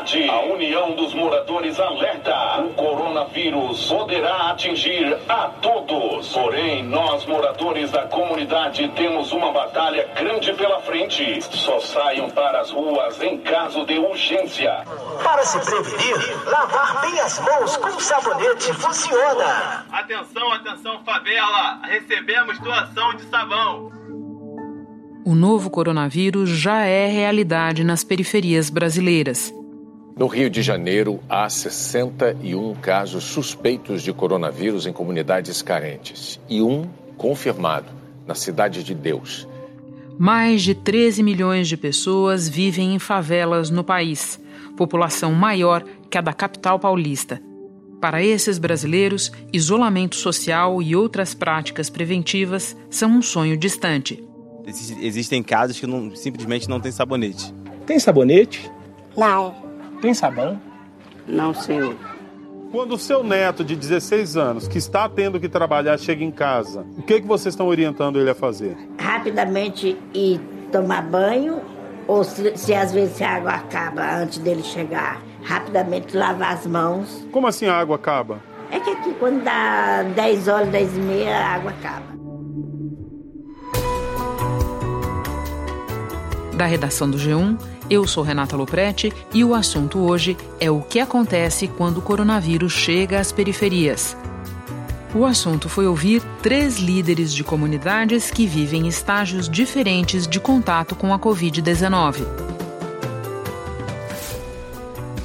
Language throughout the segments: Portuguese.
comunidade. A União dos Moradores alerta: o coronavírus poderá atingir a todos. Porém, nós, moradores da comunidade, temos uma batalha grande pela frente. Só saiam para as ruas em caso de urgência. Para se prevenir, lavar bem as mãos com sabonete funciona. Atenção, atenção, favela! Recebemos doação de sabão. O novo coronavírus já é realidade nas periferias brasileiras. No Rio de Janeiro, há 61 casos suspeitos de coronavírus em comunidades carentes e um confirmado na Cidade de Deus. Mais de 13 milhões de pessoas vivem em favelas no país, população maior que a da capital paulista. Para esses brasileiros, isolamento social e outras práticas preventivas são um sonho distante. Existem casos que não, simplesmente não tem sabonete. Tem sabonete? Não. Tem sabão? Não, senhor. Quando o seu neto de 16 anos, que está tendo que trabalhar, chega em casa, o que, que vocês estão orientando ele a fazer? Rapidamente ir tomar banho, ou se, se às vezes a água acaba antes dele chegar, rapidamente lavar as mãos. Como assim a água acaba? É que aqui quando dá 10 horas, 10 e meia, a água acaba. Da redação do G1, eu sou Renata Loprete e o assunto hoje é o que acontece quando o coronavírus chega às periferias. O assunto foi ouvir três líderes de comunidades que vivem estágios diferentes de contato com a Covid-19.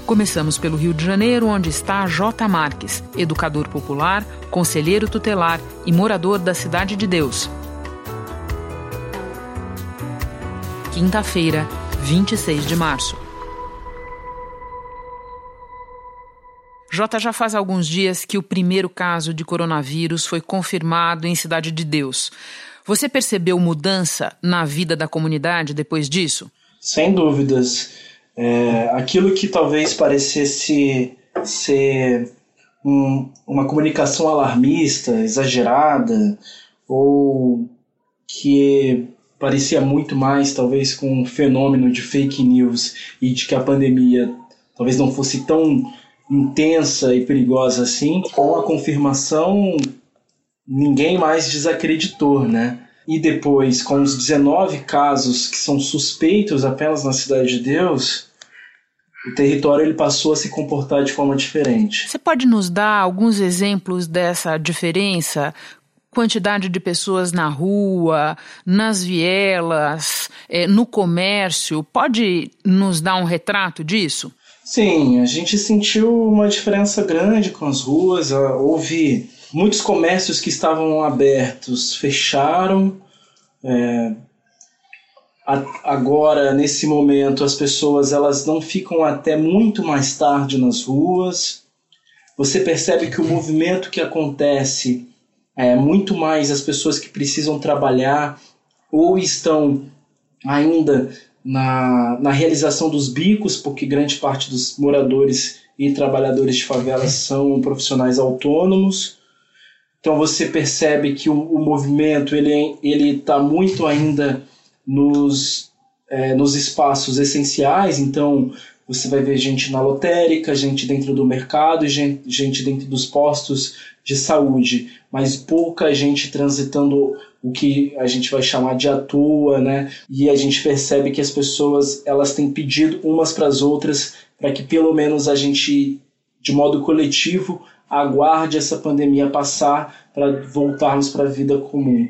Começamos pelo Rio de Janeiro, onde está J. Marques, educador popular, conselheiro tutelar e morador da Cidade de Deus. Quinta-feira, 26 de março. Jota, já faz alguns dias que o primeiro caso de coronavírus foi confirmado em Cidade de Deus. Você percebeu mudança na vida da comunidade depois disso? Sem dúvidas. É, aquilo que talvez parecesse ser um, uma comunicação alarmista, exagerada, ou que parecia muito mais, talvez, com um fenômeno de fake news e de que a pandemia talvez não fosse tão intensa e perigosa assim. Com a confirmação, ninguém mais desacreditou, né? E depois, com os 19 casos que são suspeitos apenas na Cidade de Deus, o território ele passou a se comportar de forma diferente. Você pode nos dar alguns exemplos dessa diferença? Quantidade de pessoas na rua, nas vielas, é, no comércio. Pode nos dar um retrato disso? Sim, a gente sentiu uma diferença grande com as ruas. Houve muitos comércios que estavam abertos, fecharam. É, agora, nesse momento, as pessoas elas não ficam até muito mais tarde nas ruas. Você percebe que o movimento que acontece é, muito mais as pessoas que precisam trabalhar ou estão ainda na, na realização dos bicos, porque grande parte dos moradores e trabalhadores de favelas são profissionais autônomos. Então você percebe que o, o movimento ele ele está muito ainda nos é, nos espaços essenciais. Então você vai ver gente na lotérica, gente dentro do mercado, gente, gente dentro dos postos de saúde, mas pouca gente transitando o que a gente vai chamar de à toa, né? E a gente percebe que as pessoas elas têm pedido umas para as outras para que pelo menos a gente, de modo coletivo, aguarde essa pandemia passar para voltarmos para a vida comum.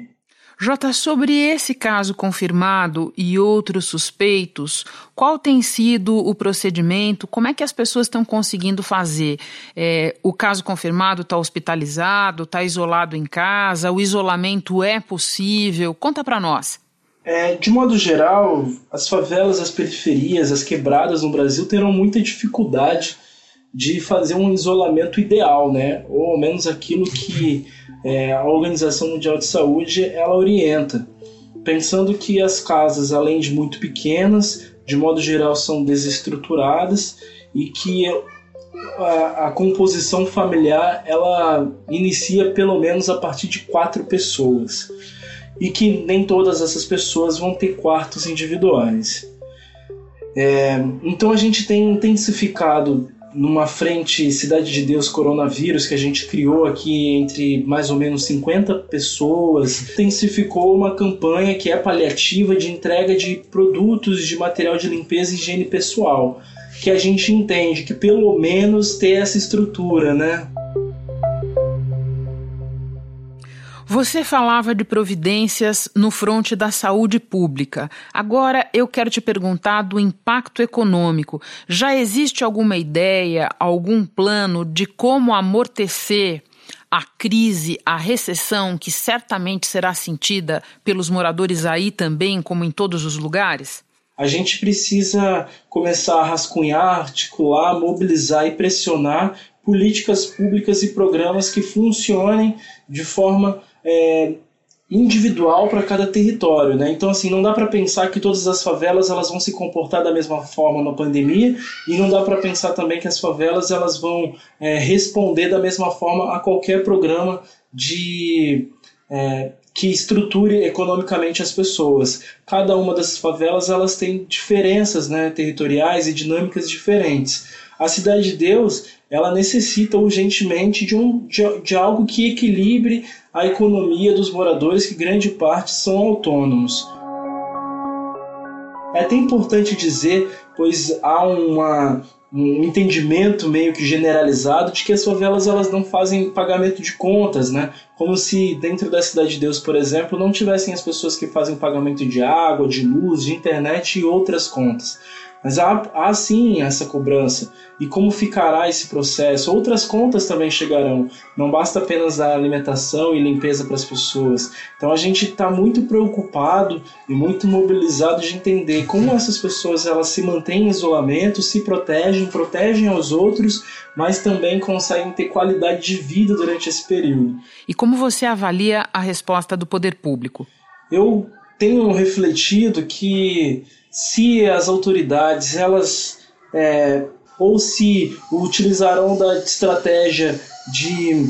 Jota, sobre esse caso confirmado e outros suspeitos, qual tem sido o procedimento? Como é que as pessoas estão conseguindo fazer? É, o caso confirmado está hospitalizado, está isolado em casa? O isolamento é possível? Conta para nós. É, de modo geral, as favelas, as periferias, as quebradas no Brasil terão muita dificuldade de fazer um isolamento ideal, né? Ou ao menos aquilo que é, a Organização Mundial de Saúde ela orienta, pensando que as casas, além de muito pequenas, de modo geral são desestruturadas e que a, a, composição familiar ela inicia pelo menos a partir de quatro pessoas e que nem todas essas pessoas vão ter quartos individuais. É, então a gente tem intensificado numa frente Cidade de Deus Coronavírus que a gente criou aqui entre mais ou menos 50 pessoas, intensificou uma campanha que é paliativa de entrega de produtos de material de limpeza e higiene pessoal, que a gente entende que pelo menos ter essa estrutura, né? Você falava de providências no fronte da saúde pública. Agora eu quero te perguntar do impacto econômico. Já existe alguma ideia, algum plano de como amortecer a crise, a recessão que certamente será sentida pelos moradores aí também, como em todos os lugares? A gente precisa começar a rascunhar, articular, mobilizar e pressionar políticas públicas e programas que funcionem de forma é, individual para cada território, né? Então assim não dá para pensar que todas as favelas elas vão se comportar da mesma forma na pandemia e não dá para pensar também que as favelas elas vão é, responder da mesma forma a qualquer programa de é, que estruture economicamente as pessoas. Cada uma dessas favelas elas tem diferenças, né, territoriais e dinâmicas diferentes. A cidade de Deus ela necessita urgentemente de, um, de, de algo que equilibre a economia dos moradores, que grande parte são autônomos. É até importante dizer, pois há uma, um entendimento meio que generalizado de que as favelas elas não fazem pagamento de contas, né? Como se dentro da Cidade de Deus, por exemplo, não tivessem as pessoas que fazem pagamento de água, de luz, de internet e outras contas. Mas há, há sim essa cobrança. E como ficará esse processo? Outras contas também chegarão. Não basta apenas dar alimentação e limpeza para as pessoas. Então a gente está muito preocupado e muito mobilizado de entender como essas pessoas elas se mantêm em isolamento, se protegem, protegem aos outros, mas também conseguem ter qualidade de vida durante esse período. E como você avalia a resposta do poder público? Eu tenho refletido que se as autoridades elas é, ou se utilizarão da estratégia de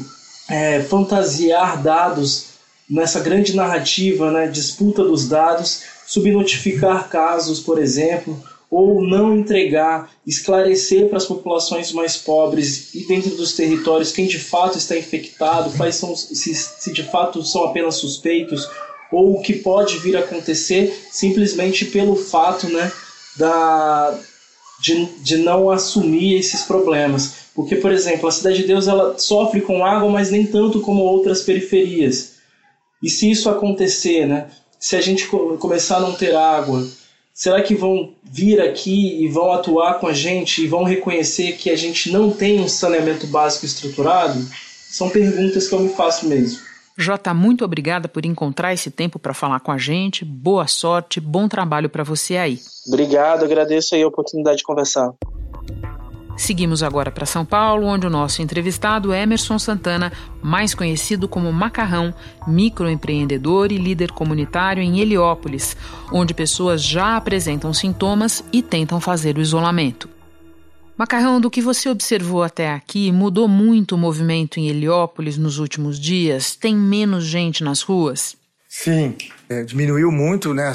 é, fantasiar dados nessa grande narrativa, né, disputa dos dados, subnotificar casos, por exemplo, ou não entregar, esclarecer para as populações mais pobres e dentro dos territórios quem de fato está infectado, quais são se, se de fato são apenas suspeitos ou o que pode vir a acontecer simplesmente pelo fato né, da, de, de não assumir esses problemas. Porque, por exemplo, a Cidade de Deus ela sofre com água, mas nem tanto como outras periferias. E se isso acontecer, né, se a gente começar a não ter água, será que vão vir aqui e vão atuar com a gente e vão reconhecer que a gente não tem um saneamento básico estruturado? São perguntas que eu me faço mesmo. Jota, muito obrigada por encontrar esse tempo para falar com a gente. Boa sorte, bom trabalho para você aí. Obrigado, agradeço aí a oportunidade de conversar. Seguimos agora para São Paulo, onde o nosso entrevistado Emerson Santana, mais conhecido como Macarrão, microempreendedor e líder comunitário em Heliópolis, onde pessoas já apresentam sintomas e tentam fazer o isolamento. Macarrão, do que você observou até aqui, mudou muito o movimento em Heliópolis nos últimos dias? Tem menos gente nas ruas? Sim, é, diminuiu muito né,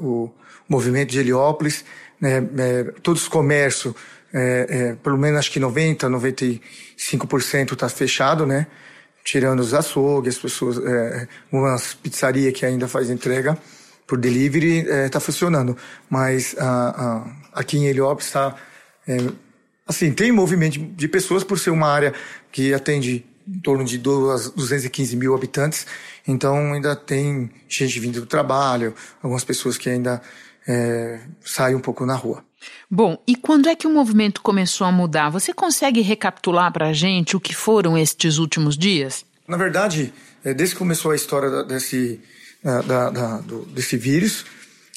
o movimento de Heliópolis. Né, é, todos os comércios, é, é pelo menos acho que 90%, 95% está fechado, né? Tirando os açougues, as pessoas, é, umas pizzarias que ainda faz entrega por delivery está é, funcionando. Mas a, a, aqui em Heliópolis está Assim, tem movimento de pessoas por ser uma área que atende em torno de 215 mil habitantes, então ainda tem gente vindo do trabalho, algumas pessoas que ainda é, saem um pouco na rua. Bom, e quando é que o movimento começou a mudar? Você consegue recapitular para a gente o que foram estes últimos dias? Na verdade, é, desde que começou a história desse, da, da, do, desse vírus,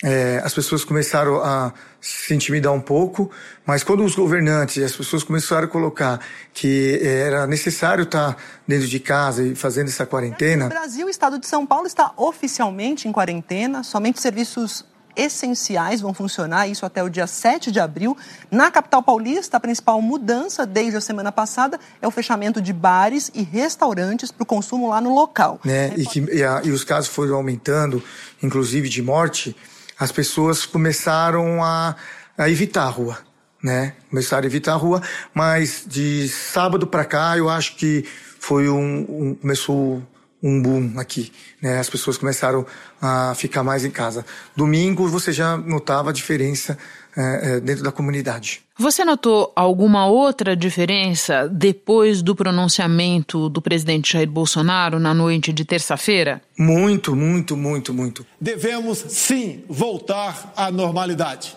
é, as pessoas começaram a se intimidar um pouco, mas quando os governantes e as pessoas começaram a colocar que era necessário estar dentro de casa e fazendo essa quarentena. No Brasil, o estado de São Paulo está oficialmente em quarentena, somente serviços essenciais vão funcionar, isso até o dia 7 de abril. Na capital paulista, a principal mudança desde a semana passada é o fechamento de bares e restaurantes para o consumo lá no local. Né? E, que, e, a, e os casos foram aumentando, inclusive de morte as pessoas começaram a, a evitar a rua, né? Começaram a evitar a rua, mas de sábado para cá eu acho que foi um, um começou um boom aqui, né? As pessoas começaram a ficar mais em casa. Domingo você já notava a diferença é, é, dentro da comunidade. Você notou alguma outra diferença depois do pronunciamento do presidente Jair Bolsonaro na noite de terça-feira? Muito, muito, muito, muito. Devemos sim voltar à normalidade.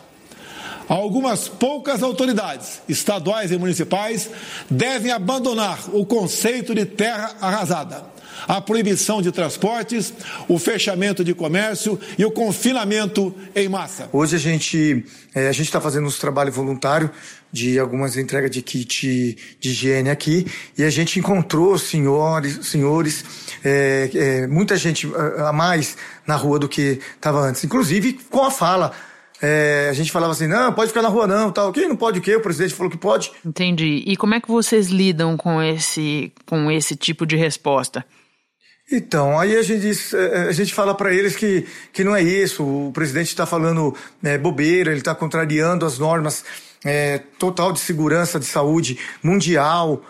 Algumas poucas autoridades, estaduais e municipais, devem abandonar o conceito de terra arrasada a proibição de transportes, o fechamento de comércio e o confinamento em massa. Hoje a gente é, a gente está fazendo um trabalho voluntário de algumas entregas de kit de higiene aqui e a gente encontrou senhores, senhores, é, é, muita gente a mais na rua do que estava antes, inclusive com a fala é, a gente falava assim, não, pode ficar na rua não, tal. Quem não pode o quê? O presidente falou que pode. Entendi. E como é que vocês lidam com esse, com esse tipo de resposta? Então, aí a gente, diz, é, é, a gente fala para eles que, que não é isso, o presidente está falando é, bobeira, ele está contrariando as normas é, total de segurança de saúde mundial,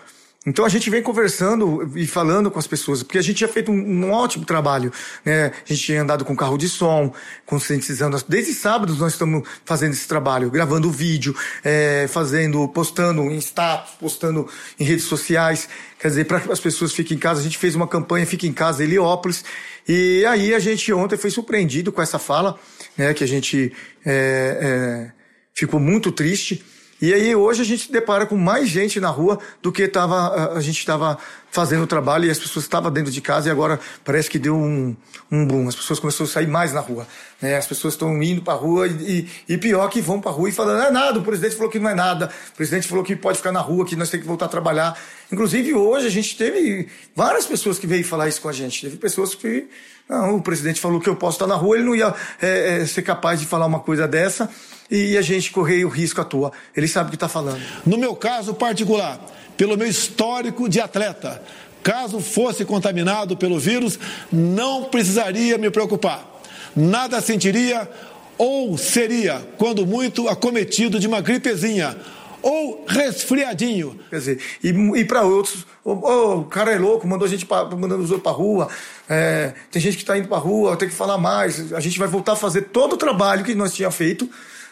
então a gente vem conversando e falando com as pessoas, porque a gente tinha feito um, um, ótimo trabalho, né? A gente tinha andado com carro de som, conscientizando. Desde sábado nós estamos fazendo esse trabalho, gravando vídeo, é, fazendo, postando em status, postando em redes sociais. Quer dizer, para que as pessoas fiquem em casa, a gente fez uma campanha Fique em Casa Heliópolis. E aí a gente ontem foi surpreendido com essa fala, né? Que a gente é, é, ficou muito triste e aí hoje a gente depara com mais gente na rua do que tava, a gente estava fazendo o trabalho e as pessoas estavam dentro de casa e agora parece que deu um, um boom. As pessoas começaram a sair mais na rua. Né? As pessoas estão indo para a rua e, e, pior que vão para a rua e falando, não é nada, o presidente falou que não é nada, o presidente falou que pode ficar na rua, que nós temos que voltar a trabalhar. Inclusive hoje a gente teve várias pessoas que veio falar isso com a gente. Teve pessoas que, não, o presidente falou que eu posso estar na rua, ele não ia é, é, ser capaz de falar uma coisa dessa e a gente correr o risco à toa. Ele sabe o que está falando. No meu caso particular, pelo meu histórico de atleta, caso fosse contaminado pelo vírus, não precisaria me preocupar. Nada sentiria ou seria, quando muito, acometido de uma gripezinha ou resfriadinho. Quer dizer, e, e para outros, oh, oh, o cara é louco, mandou a gente pra, mandando os outros para rua, é, tem gente que está indo para rua, tem que falar mais. A gente vai voltar a fazer todo o trabalho que nós tínhamos feito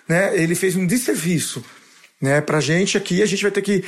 né, ele fez um desserviço. Né, pra gente aqui, a gente vai ter que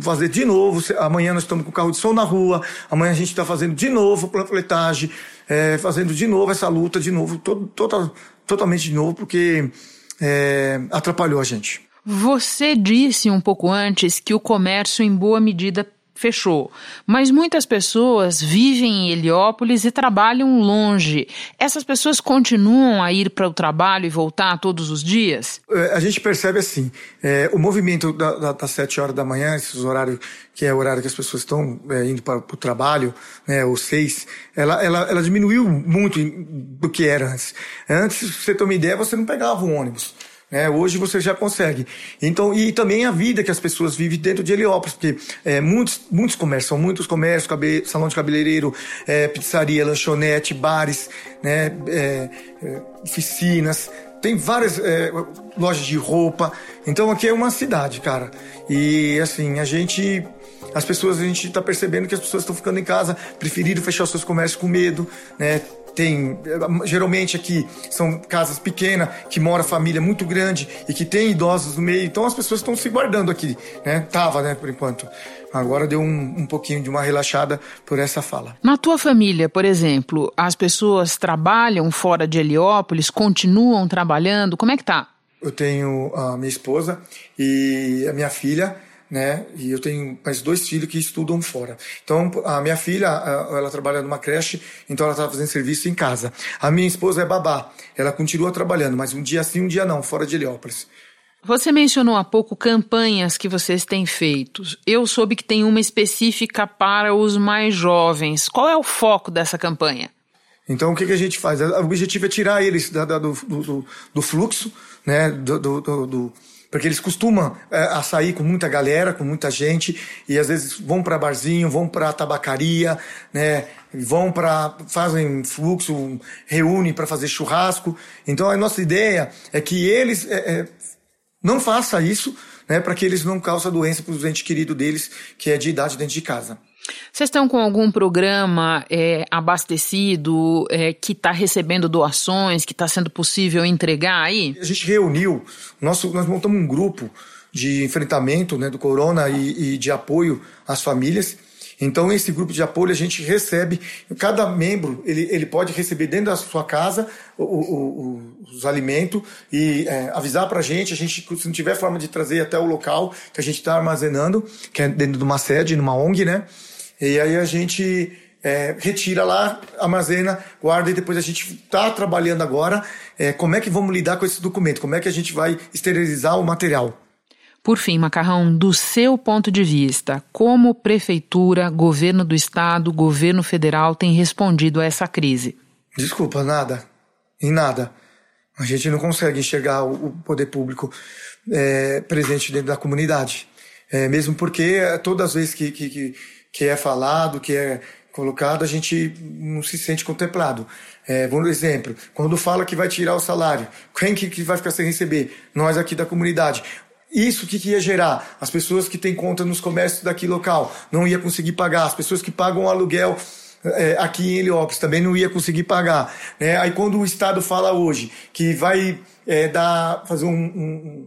fazer de novo. Amanhã nós estamos com o carro de som na rua, amanhã a gente está fazendo de novo panfletagem, é, fazendo de novo essa luta, de novo, todo, total, totalmente de novo, porque é, atrapalhou a gente. Você disse um pouco antes que o comércio, em boa medida, fechou. Mas muitas pessoas vivem em Heliópolis e trabalham longe. Essas pessoas continuam a ir para o trabalho e voltar todos os dias? É, a gente percebe assim, é, o movimento da, da, das sete horas da manhã, esses horários que é o horário que as pessoas estão é, indo para o trabalho, né, ou seis, ela, ela, ela diminuiu muito do que era antes. Antes, pra você ter uma ideia, você não pegava um ônibus. É, hoje você já consegue. Então, e também a vida que as pessoas vivem dentro de Heliópolis, porque é, muitos, muitos comércios, são muitos comércios, cabe, salão de cabeleireiro, é, pizzaria, lanchonete, bares, né, é, é oficinas, tem várias é, lojas de roupa. Então aqui é uma cidade, cara. E assim, a gente as pessoas, a gente está percebendo que as pessoas estão ficando em casa, preferindo fechar seus comércios com medo, né? Tem geralmente aqui são casas pequenas que mora família muito grande e que tem idosos no meio então as pessoas estão se guardando aqui né? Tava né por enquanto. Agora deu um, um pouquinho de uma relaxada por essa fala. Na tua família por exemplo as pessoas trabalham fora de Heliópolis continuam trabalhando? Como é que tá? Eu tenho a minha esposa e a minha filha né? E eu tenho mais dois filhos que estudam fora. Então, a minha filha, ela trabalha numa creche, então ela está fazendo serviço em casa. A minha esposa é babá, ela continua trabalhando, mas um dia sim, um dia não, fora de Heliópolis. Você mencionou há pouco campanhas que vocês têm feito. Eu soube que tem uma específica para os mais jovens. Qual é o foco dessa campanha? Então, o que, que a gente faz? O objetivo é tirar eles da, da, do, do, do, fluxo, né? do, do porque eles costumam é, a sair com muita galera, com muita gente, e às vezes vão para barzinho, vão para tabacaria, né? Vão para fazem fluxo, reúnem para fazer churrasco. Então a nossa ideia é que eles é, é, não faça isso, né, para que eles não causem doença para os entes queridos deles, que é de idade dentro de casa. Vocês estão com algum programa é, abastecido, é, que está recebendo doações, que está sendo possível entregar aí? A gente reuniu, nosso, nós montamos um grupo de enfrentamento né, do corona e, e de apoio às famílias. Então, esse grupo de apoio a gente recebe, cada membro ele, ele pode receber dentro da sua casa o, o, o, os alimentos e é, avisar para a gente. A gente, se não tiver forma de trazer até o local que a gente está armazenando, que é dentro de uma sede, numa ONG, né? E aí a gente é, retira lá, armazena, guarda e depois a gente está trabalhando agora é, como é que vamos lidar com esse documento, como é que a gente vai esterilizar o material. Por fim, Macarrão, do seu ponto de vista, como prefeitura, governo do estado, governo federal tem respondido a essa crise? Desculpa, nada. Em nada. A gente não consegue enxergar o poder público é, presente dentro da comunidade. É, mesmo porque todas as vezes que, que, que é falado, que é colocado, a gente não se sente contemplado. É, vamos exemplo, quando fala que vai tirar o salário, quem que, que vai ficar sem receber? Nós aqui da comunidade. Isso que, que ia gerar? As pessoas que têm conta nos comércios daqui local não ia conseguir pagar. As pessoas que pagam aluguel é, aqui em Heliópolis também não ia conseguir pagar. Né? Aí quando o Estado fala hoje que vai é, dar, fazer um, um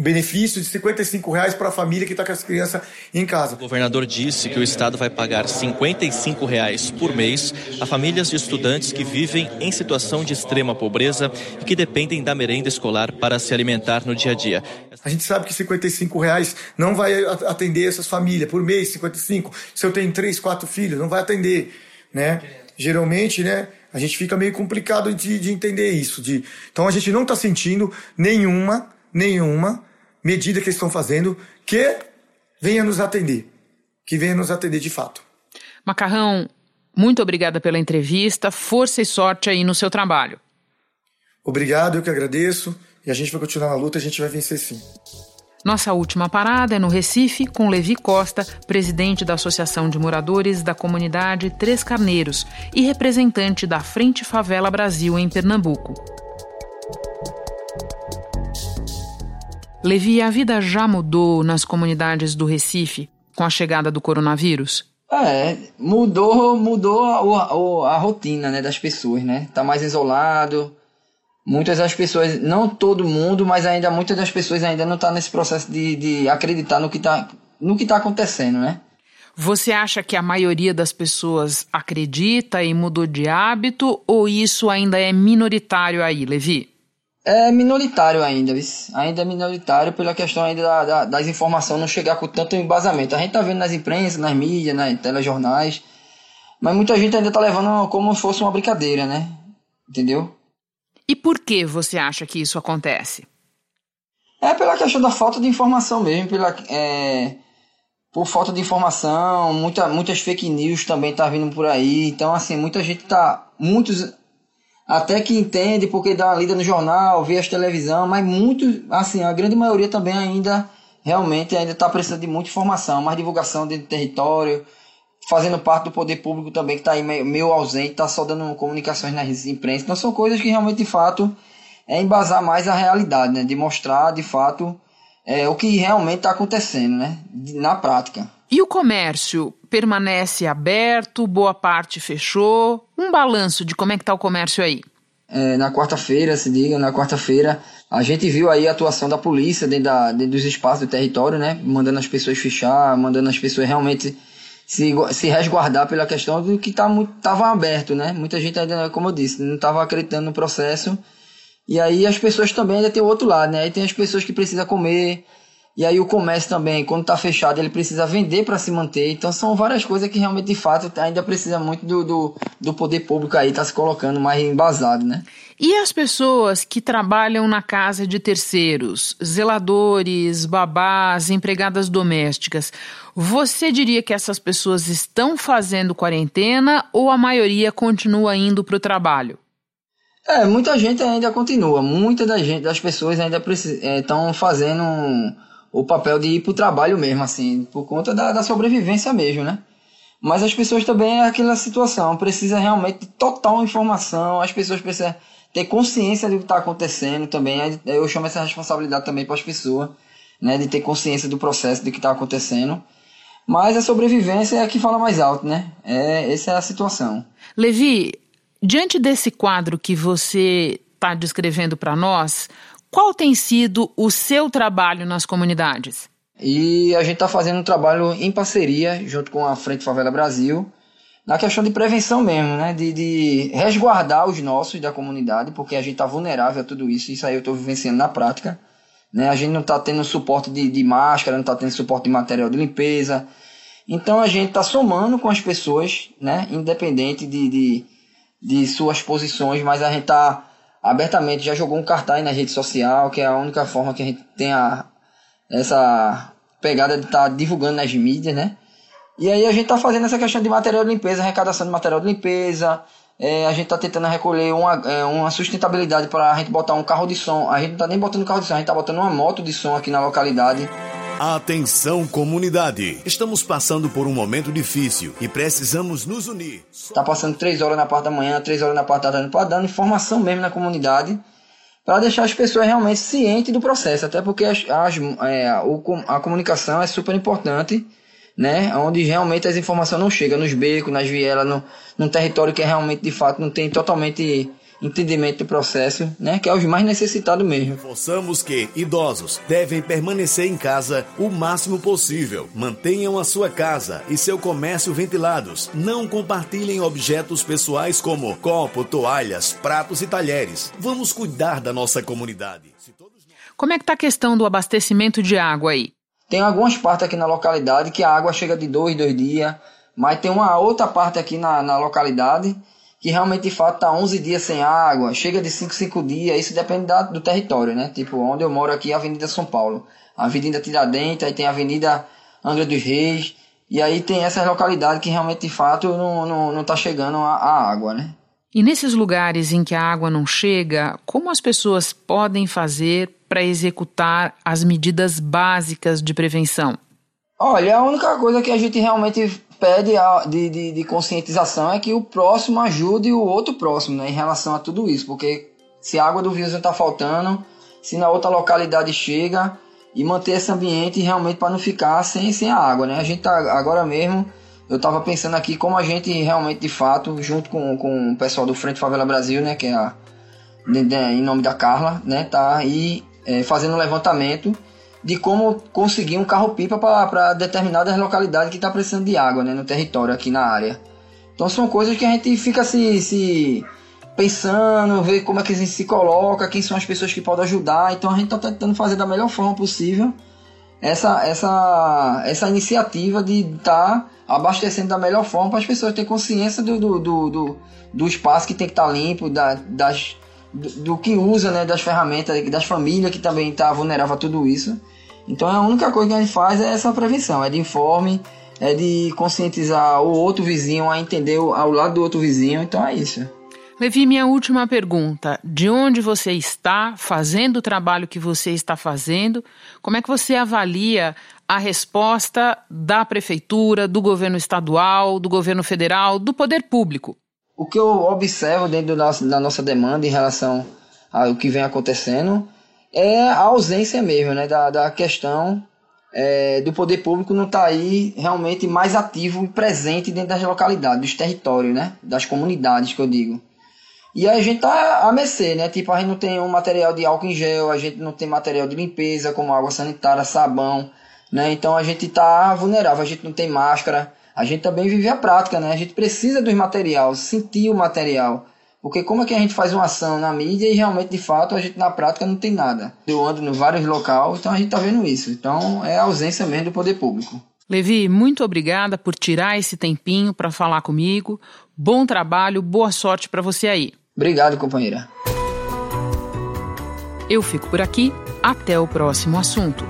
benefício de 55 reais para a família que está com as crianças em casa. O governador disse que o Estado vai pagar 55 reais por mês a famílias de estudantes que vivem em situação de extrema pobreza e que dependem da merenda escolar para se alimentar no dia a dia. A gente sabe que 55 reais não vai atender essas famílias por mês, 55. Se eu tenho três, quatro filhos, não vai atender, né? Geralmente, né? A gente fica meio complicado de, de entender isso. De... Então a gente não está sentindo nenhuma, nenhuma medida que eles estão fazendo que venha nos atender, que venha nos atender de fato. Macarrão, muito obrigada pela entrevista, força e sorte aí no seu trabalho. Obrigado, eu que agradeço, e a gente vai continuar na luta, a gente vai vencer sim. Nossa última parada é no Recife, com Levi Costa, presidente da Associação de Moradores da Comunidade Três Carneiros e representante da Frente Favela Brasil em Pernambuco. Levi, a vida já mudou nas comunidades do Recife com a chegada do coronavírus? É, mudou, mudou a, a, a, rotina né, das pessoas, né? Tá mais isolado. Muitas das pessoas, não todo mundo, mas ainda muitas das pessoas ainda não tá nesse processo de, de acreditar no que tá, no que tá acontecendo, né? Você acha que a maioria das pessoas acredita e mudou de hábito ou isso ainda é minoritário aí, Levi? É minoritário ainda, ainda é minoritário pela questão ainda da, da, das informações não chegar com tanto embasamento. A gente tá vendo nas imprensas, nas mídias, nas telejornais, mas muita gente ainda tá levando como se fosse uma brincadeira, né? Entendeu? E por que você acha que isso acontece? É pela questão da falta de informação mesmo, pela, é, por falta de informação, muita, muitas fake news também tá vindo por aí. Então, assim, muita gente tá. Muitos até que entende porque dá uma lida no jornal, vê as televisão, mas muito, assim, a grande maioria também ainda realmente ainda está precisando de muita informação, mais divulgação dentro do território, fazendo parte do poder público também que está aí meio, ausente, está só dando comunicações nas imprensa. Então são coisas que realmente de fato é embasar mais a realidade, né? De mostrar de fato é, o que realmente está acontecendo, né? Na prática. E o comércio permanece aberto, boa parte fechou. Um balanço de como é que está o comércio aí. É, na quarta-feira, se diga, na quarta-feira, a gente viu aí a atuação da polícia dentro, da, dentro dos espaços do território, né? Mandando as pessoas fechar, mandando as pessoas realmente se, se resguardar pela questão do que estava tá, aberto, né? Muita gente ainda, como eu disse, não estava acreditando no processo. E aí as pessoas também ainda tem o outro lado, né? Aí tem as pessoas que precisam comer, e aí o comércio também, quando está fechado, ele precisa vender para se manter. Então são várias coisas que realmente, de fato, ainda precisa muito do, do, do poder público aí, tá se colocando mais embasado, né? E as pessoas que trabalham na casa de terceiros, zeladores, babás, empregadas domésticas, você diria que essas pessoas estão fazendo quarentena ou a maioria continua indo para o trabalho? É, muita gente ainda continua, muita da gente, das pessoas ainda estão é, fazendo o papel de ir para o trabalho mesmo, assim, por conta da, da sobrevivência mesmo, né? Mas as pessoas também é aquela situação, precisa realmente de total informação, as pessoas precisam ter consciência do que está acontecendo também. Eu chamo essa responsabilidade também para as pessoas, né, de ter consciência do processo, do que está acontecendo. Mas a sobrevivência é a que fala mais alto, né? É, essa é a situação. Levi, diante desse quadro que você está descrevendo para nós, qual tem sido o seu trabalho nas comunidades? E a gente está fazendo um trabalho em parceria, junto com a Frente Favela Brasil, na questão de prevenção mesmo, né? De, de resguardar os nossos da comunidade, porque a gente está vulnerável a tudo isso. Isso aí eu estou vivenciando na prática. Né? A gente não está tendo suporte de, de máscara, não está tendo suporte de material de limpeza. Então a gente está somando com as pessoas, né? independente de, de, de suas posições, mas a gente está abertamente, já jogou um cartaz na rede social, que é a única forma que a gente tem a, essa pegada de estar tá divulgando nas mídias, né? E aí a gente está fazendo essa questão de material de limpeza, arrecadação de material de limpeza, é, a gente está tentando recolher uma, é, uma sustentabilidade para a gente botar um carro de som. A gente não está nem botando carro de som, a gente está botando uma moto de som aqui na localidade. Atenção, comunidade! Estamos passando por um momento difícil e precisamos nos unir. Está passando três horas na parte da manhã, três horas na parte da tarde, para dar informação mesmo na comunidade, para deixar as pessoas realmente cientes do processo, até porque as, as, é, a comunicação é super importante né? Onde realmente as informações não chegam nos becos, nas vielas, no, num território que é realmente de fato não tem totalmente entendimento do processo, né? Que é os mais necessitados mesmo. Reforçamos que idosos devem permanecer em casa o máximo possível. Mantenham a sua casa e seu comércio ventilados. Não compartilhem objetos pessoais como copo, toalhas, pratos e talheres. Vamos cuidar da nossa comunidade. Como é que está a questão do abastecimento de água aí? Tem algumas partes aqui na localidade que a água chega de dois, dois dias, mas tem uma outra parte aqui na, na localidade que realmente de fato está 11 dias sem água, chega de 5, 5 dias, isso depende da, do território, né? Tipo, onde eu moro aqui é a Avenida São Paulo, a Avenida Tiradentes, aí tem a Avenida Angra dos Reis, e aí tem essas localidades que realmente de fato não, não, não tá chegando a, a água, né? E nesses lugares em que a água não chega, como as pessoas podem fazer para executar as medidas básicas de prevenção? Olha, a única coisa que a gente realmente pede de, de, de conscientização é que o próximo ajude o outro próximo né, em relação a tudo isso, porque se a água do vizinho está faltando, se na outra localidade chega, e manter esse ambiente realmente para não ficar sem, sem a água. Né? A gente tá agora mesmo eu estava pensando aqui como a gente realmente, de fato, junto com, com o pessoal do Frente Favela Brasil, né, que é a, de, em nome da Carla, né, tá aí é, fazendo um levantamento de como conseguir um carro-pipa para determinadas localidades que está precisando de água né, no território aqui na área. Então são coisas que a gente fica se, se pensando, ver como é que a gente se coloca, quem são as pessoas que podem ajudar. Então a gente está tentando fazer da melhor forma possível essa, essa, essa iniciativa de estar tá abastecendo da melhor forma para as pessoas terem consciência do, do, do, do, do espaço que tem que estar tá limpo, da, das, do, do, que usa, né, das ferramentas, das famílias que também está vulnerável a tudo isso. Então a única coisa que a gente faz é essa prevenção, é de informe, é de conscientizar o outro vizinho a entender ao lado do outro vizinho, então é isso. Levi, minha última pergunta. De onde você está fazendo o trabalho que você está fazendo? Como é que você avalia a resposta da prefeitura, do governo estadual, do governo federal, do poder público? O que eu observo dentro nosso, da nossa demanda em relação ao que vem acontecendo é a ausência mesmo né, da, da questão é, do poder público não estar tá aí realmente mais ativo e presente dentro das localidades, dos territórios, né, das comunidades que eu digo. E a gente tá a mercê, né? Tipo, a gente não tem um material de álcool em gel, a gente não tem material de limpeza, como água sanitária, sabão, né? Então a gente tá vulnerável, a gente não tem máscara, a gente também vive a prática, né? A gente precisa dos materiais, sentir o material. Porque como é que a gente faz uma ação na mídia e realmente, de fato, a gente na prática não tem nada. Eu ando em vários locais, então a gente tá vendo isso. Então é a ausência mesmo do poder público. Levi, muito obrigada por tirar esse tempinho para falar comigo. Bom trabalho, boa sorte para você aí. Obrigado, companheira. Eu fico por aqui. Até o próximo assunto.